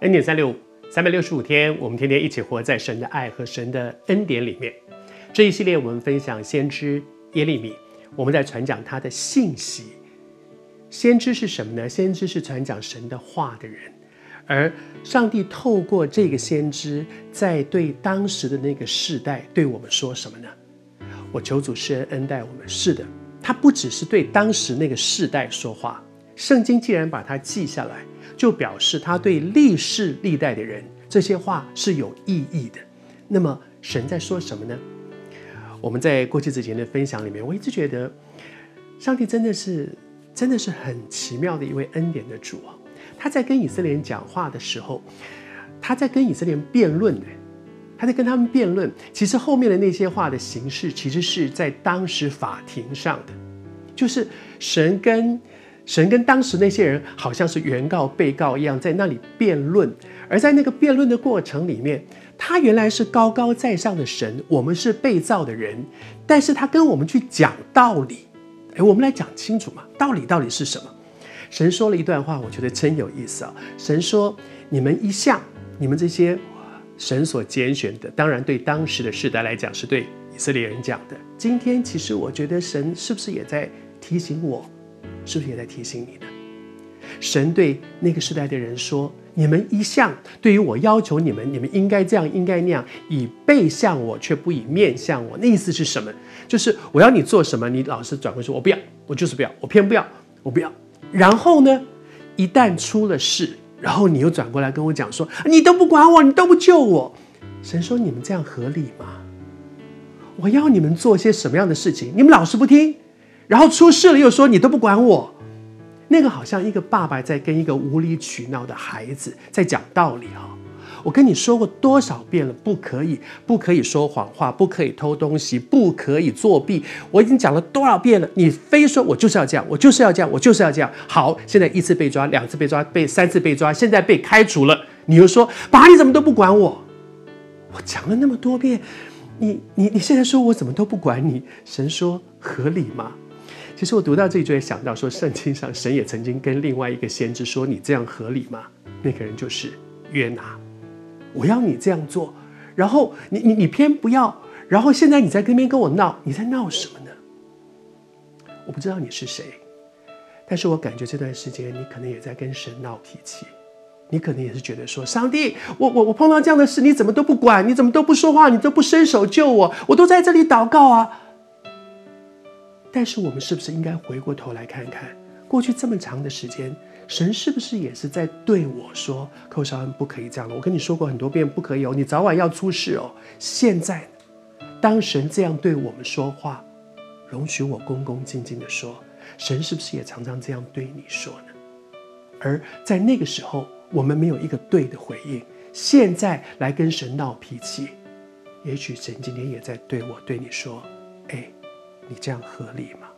恩典三六五，三百六十五天，我们天天一起活在神的爱和神的恩典里面。这一系列我们分享先知耶利米，我们在传讲他的信息。先知是什么呢？先知是传讲神的话的人，而上帝透过这个先知，在对当时的那个世代对我们说什么呢？我求主施恩恩待我们。是的，他不只是对当时那个世代说话。圣经既然把它记下来，就表示他对历世历代的人这些话是有意义的。那么神在说什么呢？我们在过去之前的分享里面，我一直觉得上帝真的是真的是很奇妙的一位恩典的主啊！他在跟以色列人讲话的时候，他在跟以色列人辩论的，他在跟他们辩论。其实后面的那些话的形式，其实是在当时法庭上的，就是神跟。神跟当时那些人好像是原告、被告一样，在那里辩论。而在那个辩论的过程里面，他原来是高高在上的神，我们是被造的人，但是他跟我们去讲道理。哎，我们来讲清楚嘛，道理到底是什么？神说了一段话，我觉得真有意思啊。神说：“你们一向，你们这些神所拣选的，当然对当时的世代来讲，是对以色列人讲的。今天其实我觉得神是不是也在提醒我？”是不是也在提醒你呢？神对那个时代的人说：“你们一向对于我要求你们，你们应该这样，应该那样，以背向我，却不以面向我。那意思是什么？就是我要你做什么，你老是转过去说，我不要，我就是不要，我偏不要，我不要。然后呢，一旦出了事，然后你又转过来跟我讲说，你都不管我，你都不救我。神说：你们这样合理吗？我要你们做些什么样的事情，你们老是不听。”然后出事了，又说你都不管我，那个好像一个爸爸在跟一个无理取闹的孩子在讲道理啊！我跟你说过多少遍了，不可以，不可以说谎话，不可以偷东西，不可以作弊。我已经讲了多少遍了，你非说我就是要这样，我就是要这样，我就是要这样。好，现在一次被抓，两次被抓，被三次被抓，现在被开除了，你又说爸，你怎么都不管我？我讲了那么多遍，你你你现在说我怎么都不管你？神说合理吗？其实我读到这里就会想到说，圣经上神也曾经跟另外一个先知说：“你这样合理吗？”那个人就是约拿。我要你这样做，然后你你你偏不要，然后现在你在跟边跟我闹，你在闹什么呢？我不知道你是谁，但是我感觉这段时间你可能也在跟神闹脾气，你可能也是觉得说：“上帝，我我我碰到这样的事，你怎么都不管，你怎么都不说话，你都不伸手救我，我都在这里祷告啊。”但是我们是不是应该回过头来看看，过去这么长的时间，神是不是也是在对我说：“寇绍恩不可以这样了。”我跟你说过很多遍，不可以哦，你早晚要出事哦。现在，当神这样对我们说话，容许我恭恭敬敬地说，神是不是也常常这样对你说呢？而在那个时候，我们没有一个对的回应，现在来跟神闹脾气，也许神今天也在对我对你说：“。”你这样合理吗？